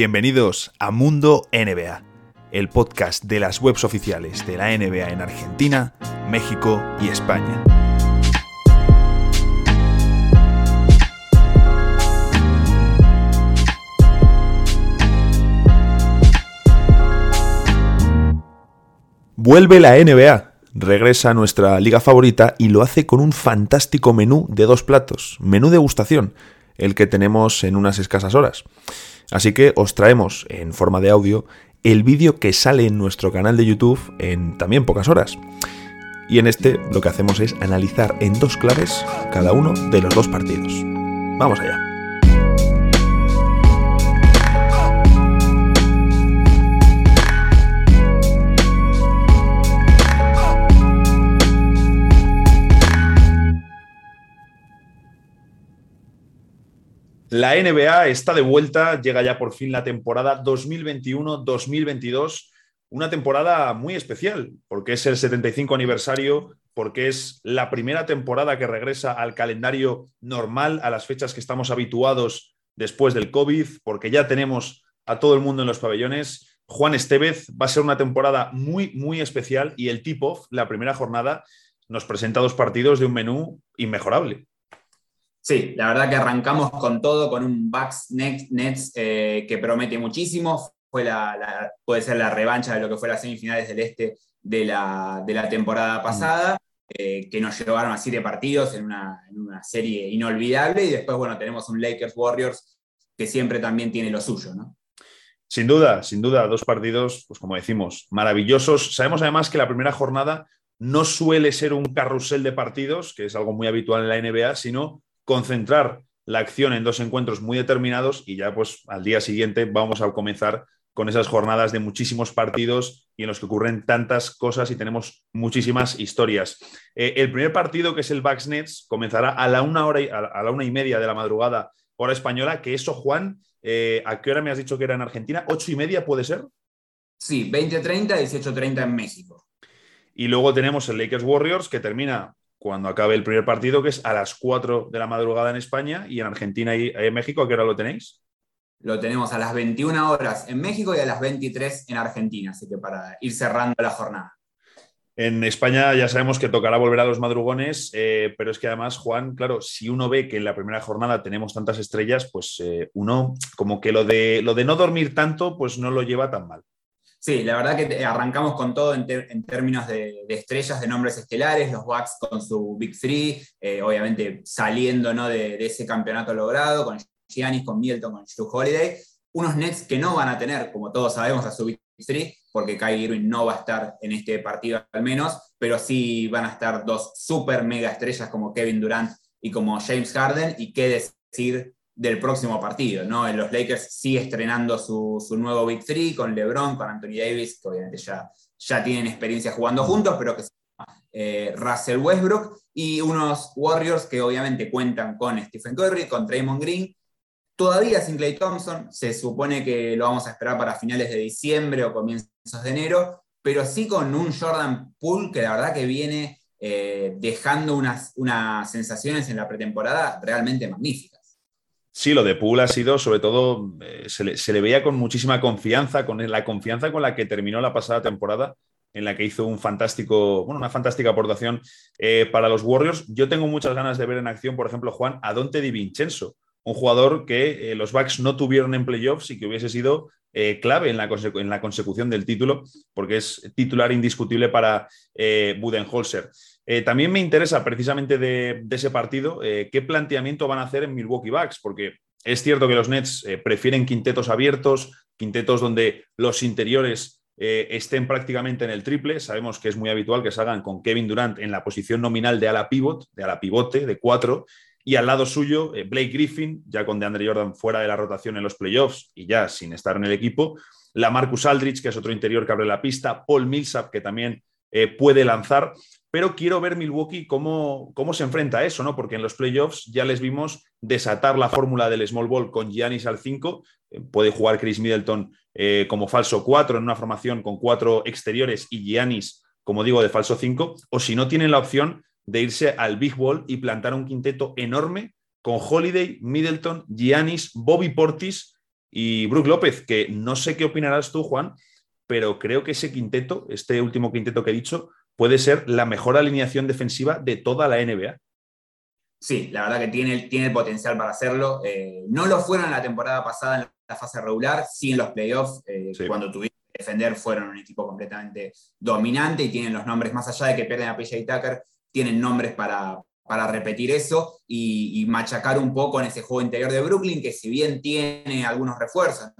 Bienvenidos a Mundo NBA, el podcast de las webs oficiales de la NBA en Argentina, México y España. Vuelve la NBA, regresa a nuestra liga favorita y lo hace con un fantástico menú de dos platos, menú degustación, el que tenemos en unas escasas horas. Así que os traemos en forma de audio el vídeo que sale en nuestro canal de YouTube en también pocas horas. Y en este lo que hacemos es analizar en dos claves cada uno de los dos partidos. Vamos allá. La NBA está de vuelta, llega ya por fin la temporada 2021-2022, una temporada muy especial, porque es el 75 aniversario, porque es la primera temporada que regresa al calendario normal, a las fechas que estamos habituados después del COVID, porque ya tenemos a todo el mundo en los pabellones. Juan Estevez va a ser una temporada muy, muy especial y el tip-off, la primera jornada, nos presenta dos partidos de un menú inmejorable. Sí, la verdad que arrancamos con todo, con un Bucks Nets, eh, que promete muchísimo. Fue la, puede ser la revancha de lo que fue las semifinales del este de la, temporada pasada, eh, que nos llevaron a siete partidos en una, serie inolvidable. Y después, bueno, tenemos un Lakers Warriors que siempre también tiene lo suyo, ¿no? Sin duda, sin duda, dos partidos, pues como decimos, maravillosos. Sabemos además que la primera jornada no suele ser un carrusel de partidos, que es algo muy habitual en la NBA, sino concentrar la acción en dos encuentros muy determinados y ya pues al día siguiente vamos a comenzar con esas jornadas de muchísimos partidos y en los que ocurren tantas cosas y tenemos muchísimas historias. Eh, el primer partido, que es el Bucks Nets, comenzará a la una hora y, a la una y media de la madrugada, hora española, que eso, Juan, eh, ¿a qué hora me has dicho que era en Argentina? ¿Ocho y media puede ser? Sí, 20.30, 18.30 en México. Y luego tenemos el Lakers Warriors, que termina cuando acabe el primer partido, que es a las 4 de la madrugada en España y en Argentina y en México, ¿a qué hora lo tenéis? Lo tenemos a las 21 horas en México y a las 23 en Argentina, así que para ir cerrando la jornada. En España ya sabemos que tocará volver a los madrugones, eh, pero es que además, Juan, claro, si uno ve que en la primera jornada tenemos tantas estrellas, pues eh, uno como que lo de, lo de no dormir tanto, pues no lo lleva tan mal. Sí, la verdad que arrancamos con todo en, términos de, estrellas, de nombres estelares, los Bucks con su Big Three, eh, obviamente saliendo ¿no? de, ese campeonato logrado, con Giannis, con Milton, con Drew Holiday, unos Nets que no van a tener, como todos sabemos, a su Big Three, porque Kyrie Irving no va a estar en este partido al menos, pero sí van a estar dos super mega estrellas como Kevin Durant y como James Harden, y qué decir del próximo partido. ¿no? Los Lakers sigue estrenando su, nuevo Big Three con LeBron, con Anthony Davis, que obviamente ya, ya tienen experiencia jugando juntos, pero que eh, Russell Westbrook, y unos Warriors que obviamente cuentan con Stephen Curry, con Draymond Green. Todavía sin Clay Thompson, se supone que lo vamos a esperar para finales de diciembre o comienzos de enero, pero sí con un Jordan Poole que la verdad que viene eh, dejando unas, unas sensaciones en la pretemporada realmente magníficas. Sí, lo de Poole ha sido, sobre todo, eh, se, le, veía con muchísima confianza, con la confianza con la que terminó la pasada temporada, en la que hizo una fantástica aportación eh, para los Warriors. Yo tengo muchas ganas de ver en acción, por ejemplo, Juan, a Dante Di Vincenzo, un jugador que eh, los Bucks no tuvieron en playoffs y que hubiese sido clave en la, en la, consecución del título, porque es titular indiscutible para Budenholzer. Eh, también me interesa precisamente de, ese partido eh, qué planteamiento van a hacer en Milwaukee Bucks, porque es cierto que los Nets eh, prefieren quintetos abiertos, quintetos donde los interiores estén prácticamente en el triple. Sabemos que es muy habitual que salgan con Kevin Durant en la posición nominal de ala pivot, de ala pivote, de cuatro, y al lado suyo Blake Griffin, ya con DeAndre Jordan fuera de la rotación en los playoffs y ya sin estar en el equipo, la Marcus Aldrich, que es otro interior que abre la pista, Paul Millsap, que también puede lanzar pero quiero ver Milwaukee cómo, cómo se enfrenta a eso, ¿no? Porque en los playoffs ya les vimos desatar la fórmula del small ball con Giannis al 5, eh, puede jugar Chris Middleton eh, como falso 4 en una formación con cuatro exteriores y Giannis, como digo, de falso 5, o si no tienen la opción de irse al big ball y plantar un quinteto enorme con Holiday, Middleton, Giannis, Bobby Portis y Brook López, que no sé qué opinarás tú, Juan, pero creo que ese quinteto, este último quinteto que he dicho, puede ser la mejor alineación defensiva de toda la NBA. Sí, la verdad que tiene, tiene el potencial para hacerlo. Eh, no lo fueron la temporada pasada en la fase regular, sí en los playoffs, eh, cuando tuvieron que defender, fueron un equipo completamente dominante y tienen los nombres, más allá de que pierden a PJ Tucker, tienen nombres para, para repetir eso y, machacar un poco en ese juego interior de Brooklyn, que si bien tiene algunos refuerzos,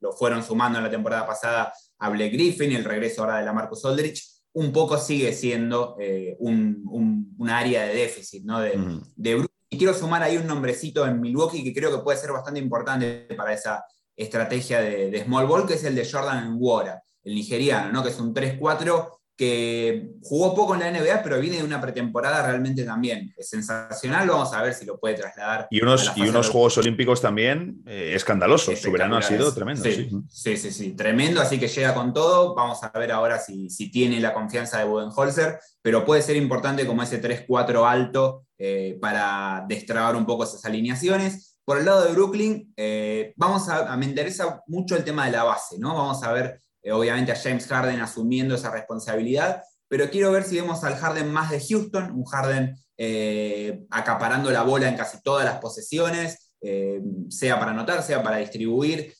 lo fueron sumando en la temporada pasada a Blake Griffin y el regreso ahora de la Marcus Aldrich, un poco sigue siendo eh, un, área de déficit ¿no? de, Brooklyn. Y quiero sumar ahí un nombrecito en Milwaukee que creo que puede ser bastante importante para esa estrategia de, small ball, que es el de Jordan Nwora, el nigeriano, ¿no? que es un 3-4 que jugó poco en la NBA, pero viene de una pretemporada realmente también es sensacional. Vamos a ver si lo puede trasladar. Y unos, y unos Juegos Olímpicos también eh, escandalosos. Su verano ha sido tremendo. Sí, sí, sí, tremendo. Así que llega con todo. Vamos a ver ahora si, si tiene la confianza de Budenholzer, pero puede ser importante como ese 3-4 alto eh, para destrabar un poco esas alineaciones. Por el lado de Brooklyn, eh, vamos a, a, me interesa mucho el tema de la base, ¿no? Vamos a ver eh, obviamente a James Harden asumiendo esa responsabilidad, pero quiero ver si vemos al Harden más de Houston, un Harden eh, acaparando la bola en casi todas las posesiones, eh, sea para anotar, sea para distribuir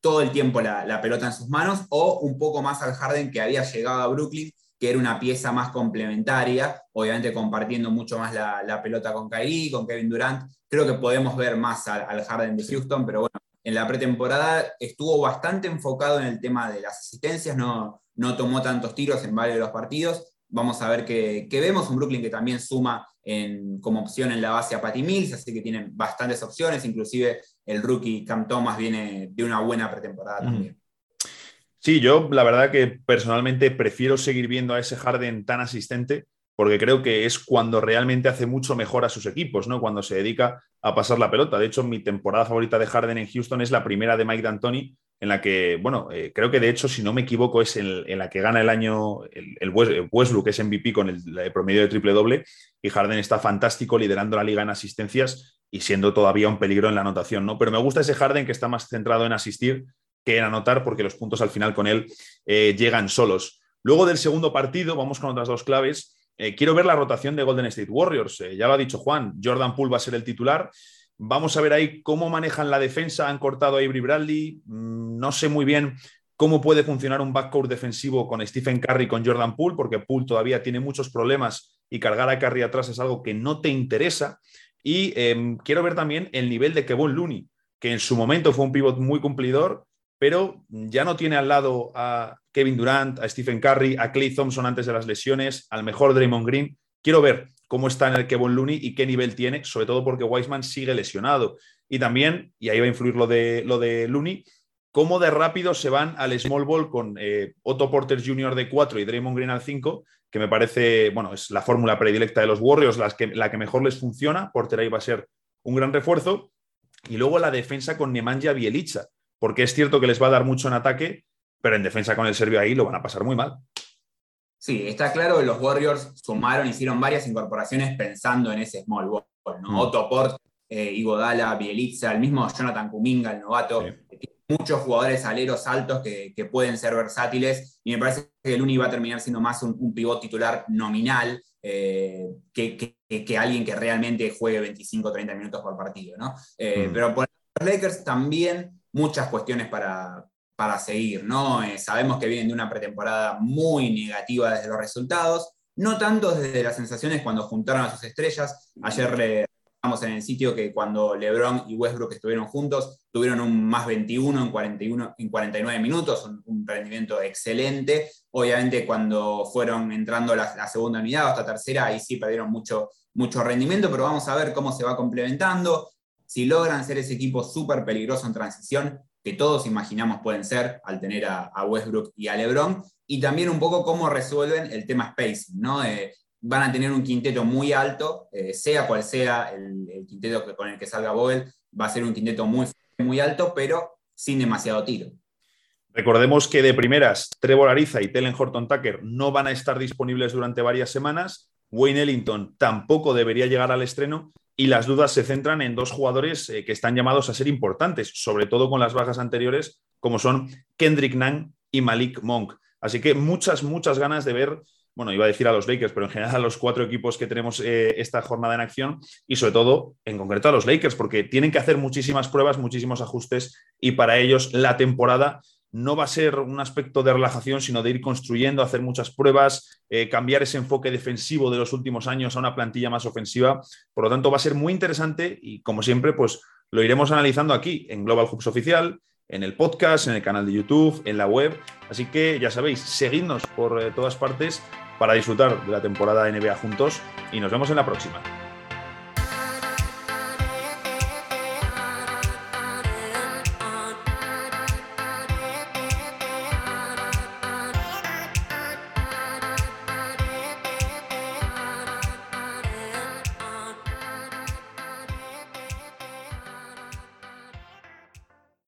todo el tiempo la, pelota en sus manos, o un poco más al Harden que había llegado a Brooklyn, que era una pieza más complementaria, obviamente compartiendo mucho más la, pelota con Kyrie, con Kevin Durant. Creo que podemos ver más al, al Harden de Houston, pero bueno, en la pretemporada estuvo bastante enfocado en el tema de las asistencias, no, no tomó tantos tiros en varios de los partidos. Vamos a ver qué, vemos. Un Brooklyn que también suma en, como opción en la base a Patty Mills, así que tienen bastantes opciones. Inclusive el rookie Cam Thomas viene de una buena pretemporada también. Sí, yo la verdad que personalmente prefiero seguir viendo a ese Harden tan asistente porque creo que es cuando realmente hace mucho mejor a sus equipos, ¿no? Cuando se dedica a pasar la pelota. De hecho, mi temporada favorita de Harden en Houston es la primera de Mike D'Antoni, en la que, bueno, eh, creo que de hecho, si no me equivoco, es en, la que gana el año el, Westbrook, que es MVP con el, promedio de triple doble, y Harden está fantástico liderando la liga en asistencias y siendo todavía un peligro en la anotación, ¿no? Pero me gusta ese Harden que está más centrado en asistir que en anotar, porque los puntos al final con él eh, llegan solos. Luego del segundo partido, vamos con otras dos claves. Eh, quiero ver la rotación de Golden State Warriors. Eh, ya lo ha dicho Juan, Jordan Poole va a ser el titular. Vamos a ver ahí cómo manejan la defensa. Han cortado a Avery Bradley. Mm, no sé muy bien cómo puede funcionar un backcourt defensivo con Stephen Curry y con Jordan Poole, porque Poole todavía tiene muchos problemas y cargar a Curry atrás es algo que no te interesa. Y em, quiero ver también el nivel de Kevin Looney, que en su momento fue un pivot muy cumplidor, pero ya no tiene al lado a Kevin Durant, a Stephen Curry, a Clay Thompson antes de las lesiones, al mejor Draymond Green. Quiero ver cómo está en el Kevin Looney y qué nivel tiene, sobre todo porque Wiseman sigue lesionado. Y también, y ahí va a influir lo de, lo de Looney, cómo de rápido se van al small ball con eh, Otto Porter Jr. de 4 y Draymond Green al 5, que me parece, bueno, es la fórmula predilecta de los Warriors, que, la que mejor les funciona. Porter ahí va a ser un gran refuerzo. Y luego la defensa con Nemanja Bielicha, porque es cierto que les va a dar mucho en ataque, pero en defensa con el serbio ahí lo van a pasar muy mal. Sí, está claro que los Warriors sumaron, hicieron varias incorporaciones pensando en ese small ball, ¿no? Mm. Otto Port, eh, Igodala, Bielitsa, el mismo Jonathan Kuminga, el novato. Muchos jugadores aleros altos que, pueden ser versátiles y me parece que el Uni va a terminar siendo más un, pivot titular nominal eh, que, alguien que realmente juegue 25 o 30 minutos por partido. ¿no? Eh, mm. Pero por los Lakers también muchas cuestiones para, para seguir, ¿no? Eh, sabemos que vienen de una pretemporada muy negativa desde los resultados, no tanto desde las sensaciones cuando juntaron a sus estrellas. Ayer le en el sitio que cuando LeBron y Westbrook estuvieron juntos, tuvieron un más 21 en, 41, en 49 minutos, un, rendimiento excelente. Obviamente cuando fueron entrando la, segunda unidad hasta tercera, ahí sí perdieron mucho, mucho rendimiento, pero vamos a ver cómo se va complementando. Si logran ser ese equipo súper peligroso en transición, que todos imaginamos pueden ser al tener a, Westbrook y a LeBron, y también un poco cómo resuelven el tema spacing, ¿no? Eh, van a tener un quinteto muy alto, eh, sea cual sea el, quinteto con el que salga Boyle, va a ser un quinteto muy, muy alto, pero sin demasiado tiro. Recordemos que de primeras, Trevor Ariza y Telen Horton Tucker no van a estar disponibles durante varias semanas. Wayne Ellington tampoco debería llegar al estreno y las dudas se centran en dos jugadores eh, que están llamados a ser importantes, sobre todo con las bajas anteriores, como son Kendrick Nunn y Malik Monk. Así que muchas, muchas ganas de ver, bueno, iba a decir a los Lakers, pero en general a los cuatro equipos que tenemos eh, esta jornada en acción y sobre todo, en concreto, a los Lakers, porque tienen que hacer muchísimas pruebas, muchísimos ajustes y para ellos la temporada no va a ser un aspecto de relajación, sino de ir construyendo, hacer muchas pruebas, eh, cambiar ese enfoque defensivo de los últimos años a una plantilla más ofensiva. Por lo tanto, va a ser muy interesante y, como siempre, pues lo iremos analizando aquí en Global Hoops Oficial, en el podcast, en el canal de YouTube, en la web. Así que ya sabéis, seguidnos por eh, todas partes para disfrutar de la temporada NBA juntos y nos vemos en la próxima.